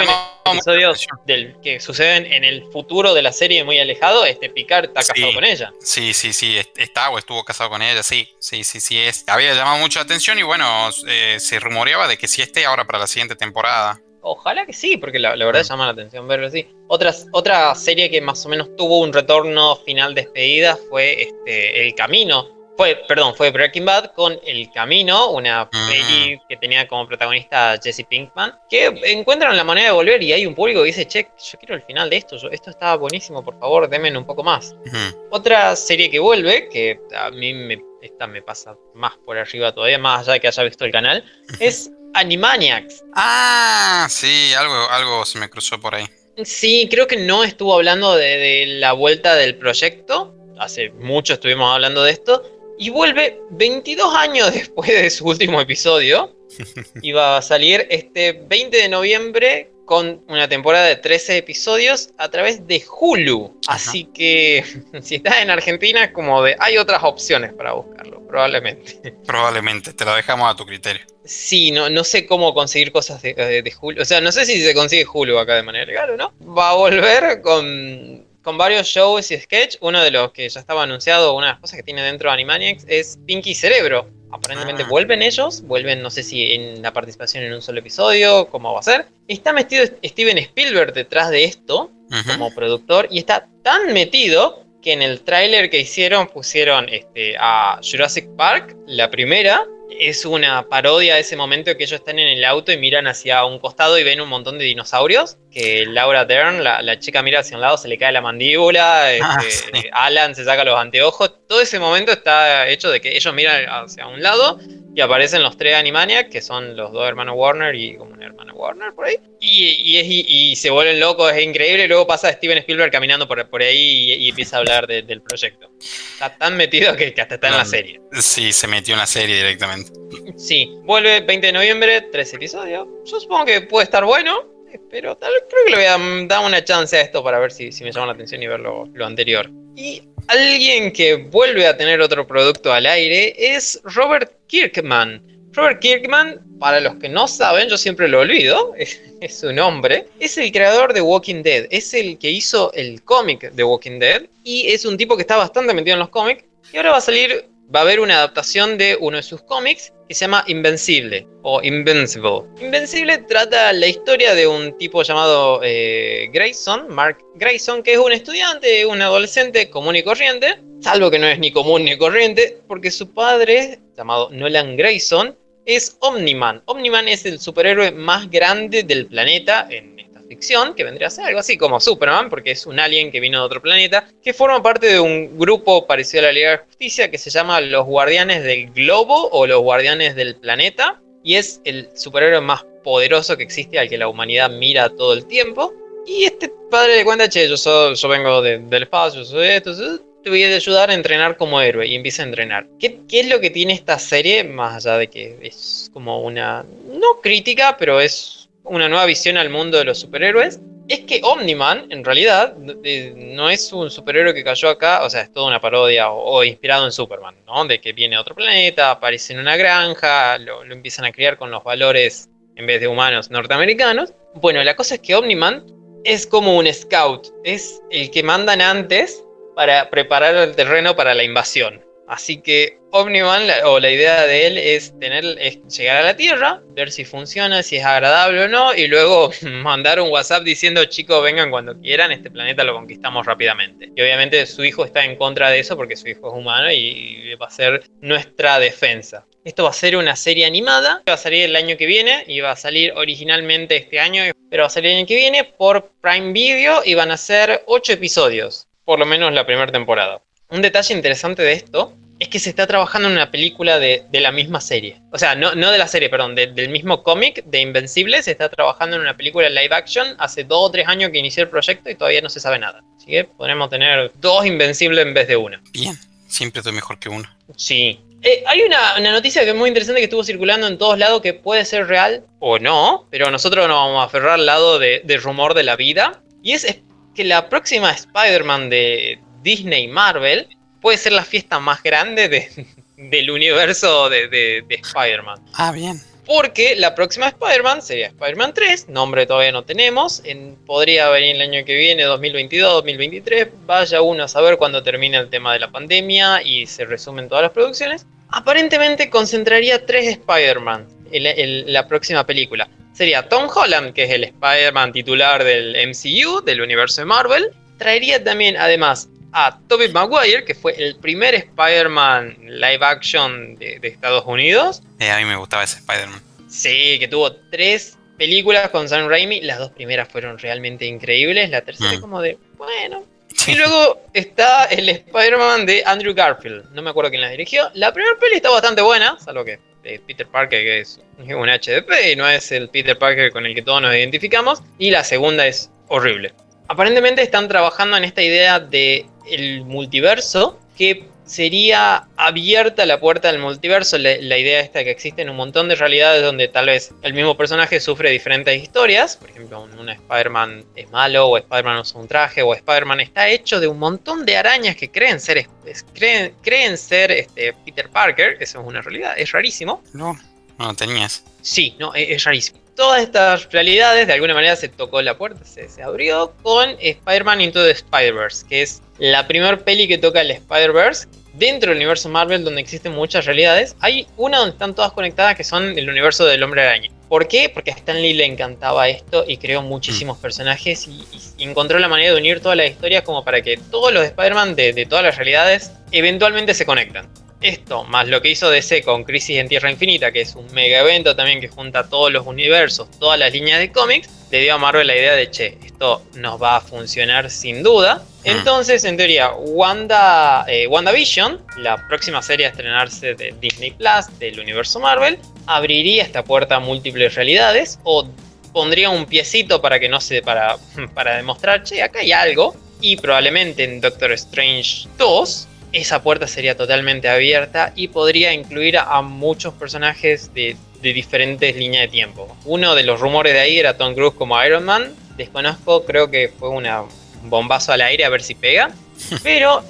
episodios del, que suceden en el futuro de la serie muy alejado, este Picard está Sí. casado con ella. Sí, sí, sí, est- está o estuvo casado con ella, sí, sí, sí, sí, es. Había llamado mucho la atención y bueno, eh, se rumoreaba de que sí esté ahora para la siguiente temporada. Ojalá que sí, porque la, la verdad llama la atención verlo así. Otras, otra serie que más o menos tuvo un retorno final despedida fue este, El Camino. Fue, perdón, fue Breaking Bad con El Camino, una Mm. peli que tenía como protagonista a Jesse Pinkman, que encuentran la manera de volver y hay un público que dice, che, yo quiero el final de esto, yo- esto está buenísimo, por favor, denme un poco más. Otra serie que vuelve, que a mí me, esta me pasa más por arriba todavía, más allá de que haya visto el canal, es Animaniacs. Ah, sí, algo, algo se me cruzó por ahí. Sí, creo que no estuvo hablando de, de la vuelta del proyecto. Hace mucho estuvimos hablando de esto. Y vuelve 22 años después de su último episodio. (laughs) Iba a salir este 20 de noviembre con una temporada de 13 episodios a través de Hulu. Así que (laughs) si estás en Argentina, como de hay otras opciones para buscarlo, probablemente. (laughs) Probablemente, te lo dejamos a tu criterio. Sí, no, no sé cómo conseguir cosas de, de- de Hulu. O sea, no sé si se consigue Hulu acá de manera legal o no. Va a volver con, con varios shows y sketch. Uno de los que ya estaba anunciado, una de las cosas que tiene dentro de Animaniacs es Pinky Cerebro. Aparentemente Ah. vuelven ellos, vuelven no sé si en la participación en un solo episodio, cómo va a ser. Está metido Steven Spielberg detrás de esto, como productor y está tan metido que en el tráiler que hicieron pusieron este, a Jurassic Park, la primera. Es una parodia de ese momento que ellos están en el auto y miran hacia un costado y ven un montón de dinosaurios. Que Laura Dern, la, la chica, mira hacia un lado, se le cae la mandíbula. Ah, este, sí. Alan se saca los anteojos. Todo ese momento está hecho de que ellos miran hacia un lado y aparecen los tres Animaniacs, que son los dos hermanos Warner y como un hermano Warner por ahí. Y, y, es- y- y se vuelven locos, es increíble. Y luego pasa Steven Spielberg caminando por, por ahí y, empieza a hablar de- del proyecto. Está tan metido que, que hasta está en la Mm. serie. Sí, se metió en la serie directamente. Sí, vuelve 20 de noviembre, tres episodios. Yo supongo que puede estar bueno, pero tal, creo que le voy a dar una chance a esto para ver si, si me llama la atención y ver lo, lo anterior. Y alguien que vuelve a tener otro producto al aire es Robert Kirkman. Robert Kirkman, para los que no saben, yo siempre lo olvido, (laughs) es, su nombre, es el creador de Walking Dead, es el que hizo el cómic de Walking Dead y es un tipo que está bastante metido en los cómics y ahora va a salir, va a haber una adaptación de uno de sus cómics que se llama Invencible o Invincible. Invencible trata la historia de un tipo llamado eh, Grayson, Mark Grayson, que es un estudiante, un adolescente común y corriente, salvo que no es ni común ni corriente, porque su padre, llamado Nolan Grayson, es Omniman. Omniman es el superhéroe más grande del planeta en ficción, que vendría a ser algo así como Superman, porque es un alien que vino de otro planeta, que forma parte de un grupo parecido a la Liga de Justicia que se llama los Guardianes del Globo o los Guardianes del Planeta, y es el superhéroe más poderoso que existe al que la humanidad mira todo el tiempo. Y este padre le cuenta, che, yo, soy- yo vengo de- del espacio, soy esto, soy- te voy a ayudar a entrenar como héroe y empieza a entrenar. ¿Qué, qué es lo que tiene esta serie? Más allá de que es como una, no crítica, pero es una nueva visión al mundo de los superhéroes. Es que Omniman, en realidad, eh, no es un superhéroe que cayó acá, o sea, es toda una parodia o, inspirado en Superman, ¿no? De que viene a otro planeta, aparece en una granja, lo, lo empiezan a criar con los valores, en vez de humanos, norteamericanos. Bueno, la cosa es que Omniman es como un scout, es el que mandan antes para preparar el terreno para la invasión. Así que Omniman, o la idea de él es tener, llegar a la Tierra, ver si funciona, si es agradable o no, y luego (laughs) mandar un WhatsApp diciendo chicos vengan cuando quieran, este planeta lo conquistamos rápidamente. Y obviamente su hijo está en contra de eso porque su hijo es humano y va a ser nuestra defensa. Esto va a ser una serie animada, va a salir el año que viene, y va a salir originalmente este año, pero va a salir el año que viene por Prime Video y van a ser 8 episodios, por lo menos la primera temporada. Un detalle interesante de esto es que se está trabajando en una película de, la misma serie. O sea, no, no de la serie, perdón, del mismo cómic de Invencible. Se está trabajando en una película live action. Hace dos o tres años que inició el proyecto y todavía no se sabe nada. Así que podremos tener dos Invencibles en vez de una. Bien, siempre estoy mejor que uno. Sí. Eh, hay una, noticia que es muy interesante que estuvo circulando en todos lados que puede ser real o no, pero nosotros nos vamos a aferrar al lado de, rumor de la vida. Y es que la próxima Spider-Man de Disney Marvel puede ser la fiesta más grande (laughs) del universo de, Spider-Man. Ah, bien. Porque la próxima Spider-Man sería Spider-Man 3, nombre todavía no tenemos, en, podría venir el año que viene, 2022, 2023, vaya uno a saber cuándo termina el tema de la pandemia y se resumen todas las producciones. Aparentemente concentraría tres Spider-Man en la próxima película. Sería Tom Holland, que es el Spider-Man titular del MCU, del universo de Marvel. Traería también, además, a Tobey Maguire, que fue el primer Spider-Man live action de, Estados Unidos. Eh, a mí me gustaba ese Spider-Man. Sí, que tuvo tres películas con Sam Raimi. Las dos primeras fueron realmente increíbles. La tercera mm. como de, bueno. Y luego está el Spider-Man de Andrew Garfield. No me acuerdo quién la dirigió. La primera peli está bastante buena, salvo que Peter Parker, que es un HDP y no es el Peter Parker con el que todos nos identificamos. Y la segunda es horrible. Aparentemente están trabajando en esta idea de el multiverso, que sería abierta la puerta del multiverso. La, idea esta que existen un montón de realidades donde tal vez el mismo personaje sufre diferentes historias. Por ejemplo, un, Spider-Man es malo, o Spider-Man usa un traje, o Spider-Man está hecho de un montón de arañas que creen ser, creen, creen ser este, Peter Parker. Eso es una realidad, es rarísimo. No, no tenías. Sí, no, es rarísimo todas estas realidades, de alguna manera se tocó la puerta, se, se abrió con Spider-Man Into the Spider-Verse, que es la primera peli que toca el Spider-Verse. Dentro del universo Marvel, donde existen muchas realidades, hay una donde están todas conectadas que son el universo del Hombre Araña. ¿Por qué? Porque a Stan Lee le encantaba esto y creó muchísimos mm. personajes y, encontró la manera de unir todas las historias como para que todos los Spider-Man de, de todas las realidades eventualmente se conectan. Esto, más lo que hizo DC con Crisis en Tierra Infinita, que es un mega evento también que junta todos los universos, todas las líneas de cómics, le dio a Marvel la idea de, che, esto nos va a funcionar sin duda. Mm. Entonces, en teoría, Wanda, eh, WandaVision, la próxima serie a estrenarse de Disney Plus del universo Marvel, abriría esta puerta a múltiples realidades o pondría un piecito para que no se, para, (laughs) para demostrar, che, acá hay algo. Y probablemente en Doctor Strange 2 esa puerta sería totalmente abierta y podría incluir a muchos personajes de, diferentes líneas de tiempo. Uno de los rumores de ahí era Tom Cruise como Iron Man. Desconozco, creo que fue un bombazo al aire a ver si pega. (laughs) Pero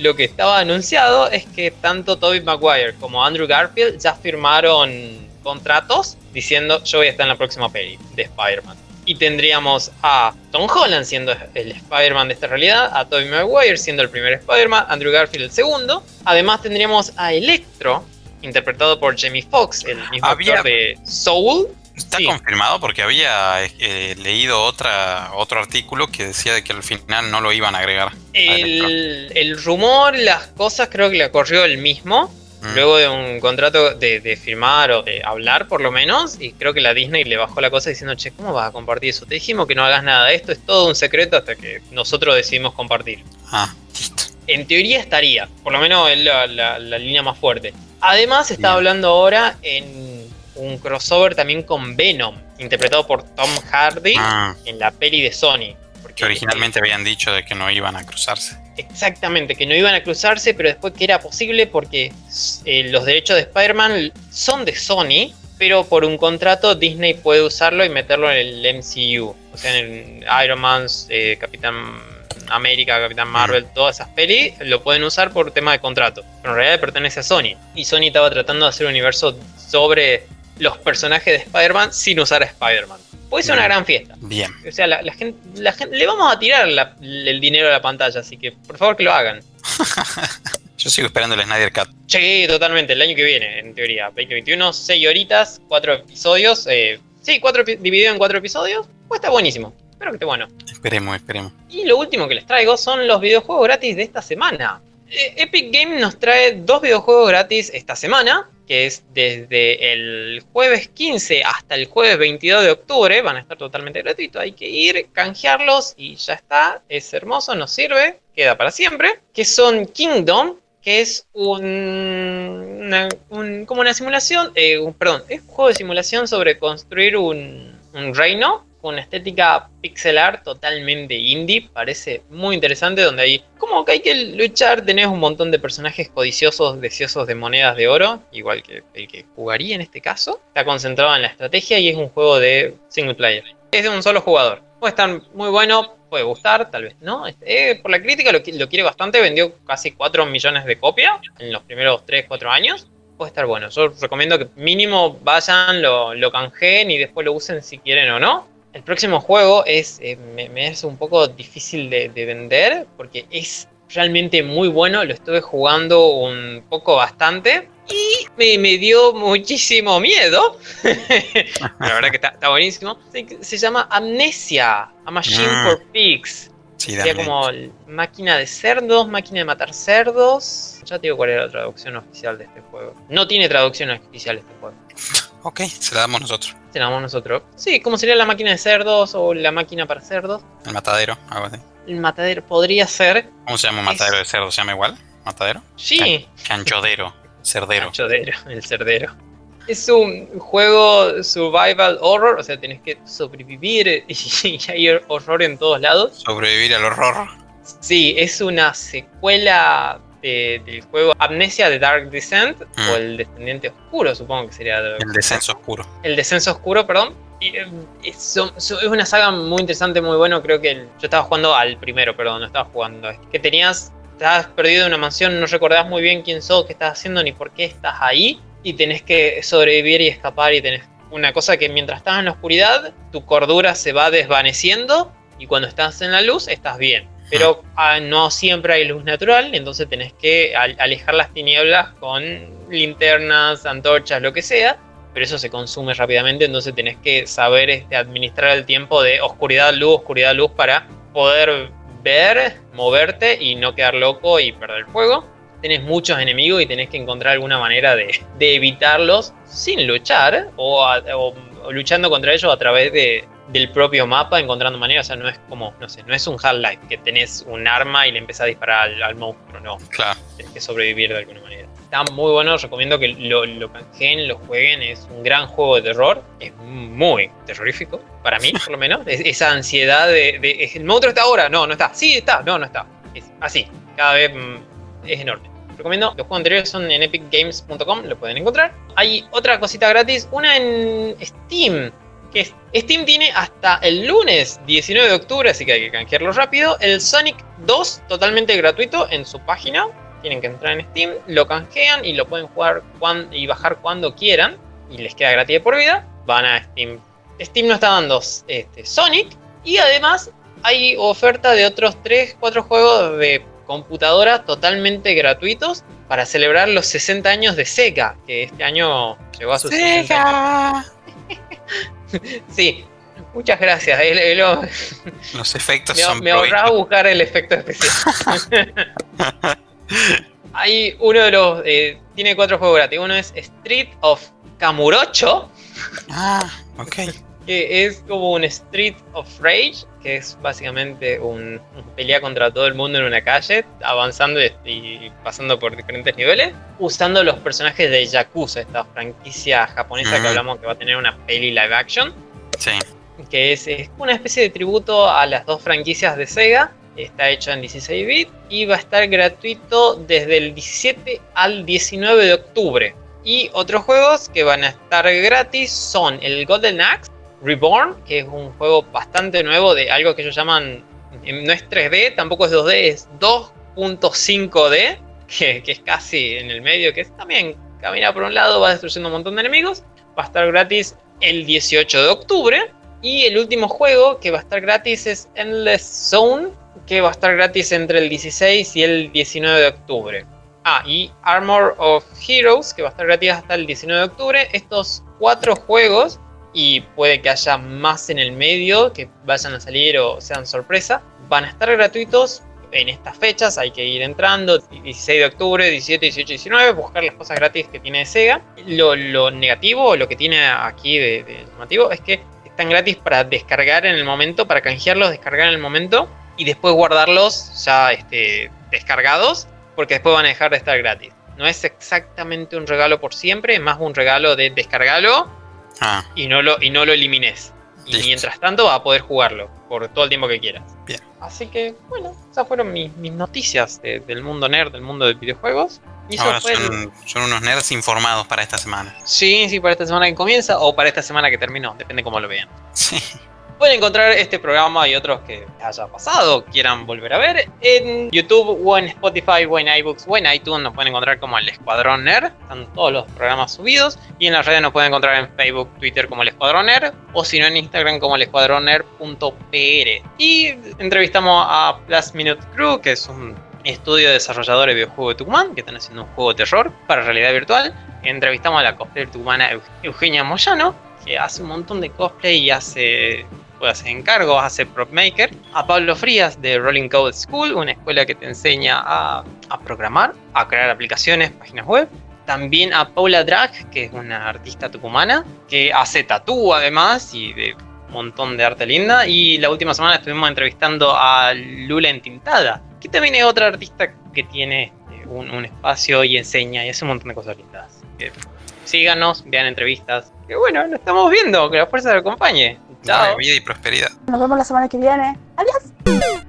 lo que estaba anunciado es que tanto Tobey Maguire como Andrew Garfield ya firmaron contratos diciendo yo voy a estar en la próxima peli de Spider-Man. Y tendríamos a Tom Holland siendo el Spider-Man de esta realidad, a Tobey Maguire siendo el primer Spider-Man, Andrew Garfield el segundo. Además tendríamos a Electro, interpretado por Jamie Foxx, el mismo actor de Soul. Está confirmado porque había eh, leído otra, otro artículo que decía de que al final no lo iban a agregar. El, el rumor, las cosas creo que le corrió el mismo. Mm. Luego de un contrato de, firmar o de hablar, por lo menos, y creo que la Disney le bajó la cosa diciendo, che, ¿cómo vas a compartir eso? Te dijimos que no hagas nada, esto es todo un secreto hasta que nosotros decidimos compartir. Ah, listo. En teoría estaría, por lo menos es la, línea más fuerte. Además, está hablando ahora en un crossover también con Venom, interpretado por Tom Hardy ah. en la peli de Sony. Porque originalmente habían dicho de que no iban a cruzarse. Exactamente, que no iban a cruzarse, pero después que era posible porque eh, los derechos de Spider-Man son de Sony, pero por un contrato Disney puede usarlo y meterlo en el MCU. O sea, en Iron Man, eh, Capitán América, Capitán mm. Marvel, todas esas pelis, lo pueden usar por tema de contrato. Pero en realidad pertenece a Sony. Y Sony estaba tratando de hacer un universo sobre los personajes de Spider-Man sin usar a Spider-Man. Puede ser una gran fiesta. Bien. O sea, la, gente, la gente, le vamos a tirar el dinero a la pantalla, así que por favor que lo hagan. (laughs) Yo sigo esperando el Snyder Cut. Sí, totalmente, el año que viene, en teoría. 2021, 6 horitas, 4 episodios. Eh, sí, cuatro, dividido en 4 episodios. Pues está buenísimo. Espero que esté bueno. Esperemos, esperemos. Y lo último que les traigo son los videojuegos gratis de esta semana. Eh, Epic Games nos trae dos videojuegos gratis esta semana, que es desde el jueves 15 hasta el jueves 22 de octubre. Van a estar totalmente gratuitos. Hay que ir, canjearlos y ya está. Es hermoso, nos sirve, queda para siempre. Que son Kingdom, que es un, como una simulación, eh, perdón, es un juego de simulación sobre construir un reino una estética pixelar totalmente indie, parece muy interesante, donde hay como que hay que luchar, tenés un montón de personajes codiciosos, deseosos de monedas de oro, igual que el que jugaría en este caso, está concentrado en la estrategia y es un juego de single player, es de un solo jugador, puede estar muy bueno, puede gustar, tal vez no. Eh, por la crítica lo, lo, quiere bastante, vendió casi 4 millones de copias en los primeros 3, 4 años. Puede estar bueno. Yo recomiendo que mínimo vayan, lo canjeen y después lo usen si quieren o no. El próximo juego es, eh, me, es un poco difícil de, de vender porque es realmente muy bueno. Lo estuve jugando un poco bastante y me, dio muchísimo miedo. (laughs) la verdad que está, buenísimo. Se, llama Amnesia, A Machine ah. for Pigs. Sí, Sería como máquina de cerdos, máquina de matar cerdos. Ya te digo cuál era la traducción oficial de este juego. No tiene traducción oficial este juego. (laughs) Ok, se la damos nosotros. Se la damos nosotros. Sí, como sería la máquina de cerdos o la máquina para cerdos. El matadero, algo así. El matadero podría ser. ¿Cómo se llama un matadero de cerdos? ¿Se llama igual? ¿Matadero? Sí. canchodero. Cerdero. Cerdero, el cerdero. Es un juego survival horror, o sea, tenés que sobrevivir (laughs) y hay horror en todos lados. Sobrevivir al horror. Sí, es una secuela del juego Amnesia de Dark Descent mm. o el Descendiente Oscuro, supongo que sería. El Descenso Oscuro. El Descenso Oscuro, perdón. Eh, es, es, una saga muy interesante, muy bueno. Creo que yo estaba jugando al primero, perdón, no estaba jugando. Que tenías estás perdido en una mansión, no recordás muy bien quién sos, qué estás haciendo ni por qué estás ahí y tenés que sobrevivir y escapar y tenés una cosa que mientras estás en la oscuridad, tu cordura se va desvaneciendo y cuando estás en la luz estás bien. Pero ah, no siempre hay luz natural, entonces tenés que alejar las tinieblas con linternas, antorchas, lo que sea. Pero eso se consume rápidamente, entonces tenés que saber este, administrar el tiempo de oscuridad, luz, oscuridad, luz para poder ver, moverte y no quedar loco y perder el juego. Tenés muchos enemigos y tenés que encontrar alguna manera de, evitarlos sin luchar o, luchando contra ellos a través de, del propio mapa, encontrando maneras. O sea, no es como, no sé, no es un Half-Life que tenés un arma y le empezás a disparar al, al monstruo, no. Claro. Tienes que sobrevivir de alguna manera está muy bueno, recomiendo que lo, lo canjeen, lo jueguen, es un gran juego de terror, es muy terrorífico, para mí por lo menos, esa ansiedad de, ¿el monstruo está ahora? No, no está, sí está, no, no está, es así, cada vez mm, es enorme. Recomiendo, los juegos anteriores son en epicgames.com, lo pueden encontrar. Hay otra cosita gratis, una en Steam, que Steam tiene hasta el lunes 19 de octubre, así que hay que canjearlo rápido. El Sonic 2 totalmente gratuito en su página tienen que entrar en Steam, lo canjean y lo pueden jugar y bajar cuando quieran y les queda gratis de por vida. Van a Steam. Steam no está dando este, Sonic y además hay oferta de otros 3, 4 juegos de computadora totalmente gratuitos para celebrar los 60 años de Sega, que este año llegó a sus Sega. 60 (laughs) (laughs) sí, muchas gracias. los efectos me, son Me ahorraba buscar el efecto especial. (laughs) Hay uno de los. Eh, tiene cuatro juegos gratis. Uno es Street of Kamurocho. Ah, ok. Que es como un Street of Rage, que es básicamente un, pelea contra todo el mundo en una calle, avanzando y, pasando por diferentes niveles, usando los personajes de Yakuza, esta franquicia japonesa que hablamos que va a tener una peli live action. Sí. Que es, es una especie de tributo a las dos franquicias de Sega Está hecho en 16 bits y va a estar gratuito desde el 17 al 19 de octubre. Y otros juegos que van a estar gratis son el Golden Axe Reborn, que es un juego bastante nuevo de algo que ellos llaman, em, no es 3D, tampoco es 2D, es 2.5D, que, que, es casi en el medio, que es también camina por un lado, va destruyendo un montón de enemigos. va a estar gratis el 18 de octubre. Y el último juego que va a estar gratis es Endless Zone, que va a estar gratis entre el 16 y el 19 de octubre. Ah, y Armor of Heroes, que va a estar gratis hasta el 19 de octubre. Estos cuatro juegos, y puede que haya más en el medio que vayan a salir o sean sorpresa, van a estar gratuitos en estas fechas. Hay que ir entrando, 16 de octubre, 17, 18, 19, buscar las cosas gratis que tiene Sega. Lo, lo negativo, lo que tiene aquí de, de llamativo, es que están gratis para descargar en el momento, para canjearlos, descargar en el momento y después guardarlos ya este, descargados porque después van a dejar de estar gratis. No es exactamente un regalo por siempre, es más un regalo de descargalo Ah, y no lo, y no lo elimines. Y Listo. mientras tanto vas a poder jugarlo por todo el tiempo que quieras. Bien. Así que, bueno, esas fueron mis, mis noticias de- del mundo nerd, del mundo de videojuegos. Y eso ahora el- son, son unos nerds informados para esta semana. Sí, sí, para esta semana que comienza o para esta semana que terminó, depende cómo lo vean. Sí. Pueden encontrar este programa y otros que haya pasado, quieran volver a ver, en YouTube o en Spotify o en iBooks o en iTunes. Nos pueden encontrar como el Escuadrón Nerd. Están todos los programas subidos. Y en las redes nos pueden encontrar en Facebook, Twitter como el Escuadrón Nerd. O si no en Instagram como el escuadroner.pr. Y entrevistamos a Plus Minute Crew, que es un estudio de desarrolladores de videojuegos de Tucumán, que están haciendo un juego de terror para realidad virtual. Entrevistamos a la cosplayer tucumana Eu- Eugenia Moyano, que hace un montón de cosplay y hace puede hacer encargos, hace prop maker. A Pablo Frías de Rolling Code School, una escuela que te enseña a, a programar, a crear aplicaciones, páginas web. También a Paula Drag, que es una artista tucumana, que hace tatú además y de un montón de arte linda. Y la última semana estuvimos entrevistando a Lula Entintada, que también es otra artista que tiene este, un, un espacio y enseña y hace un montón de cosas lindas. Que síganos, vean entrevistas. Que bueno, lo estamos viendo, que la fuerza te acompañe. Chao. Vida y prosperidad. Nos vemos la semana que viene. Adiós.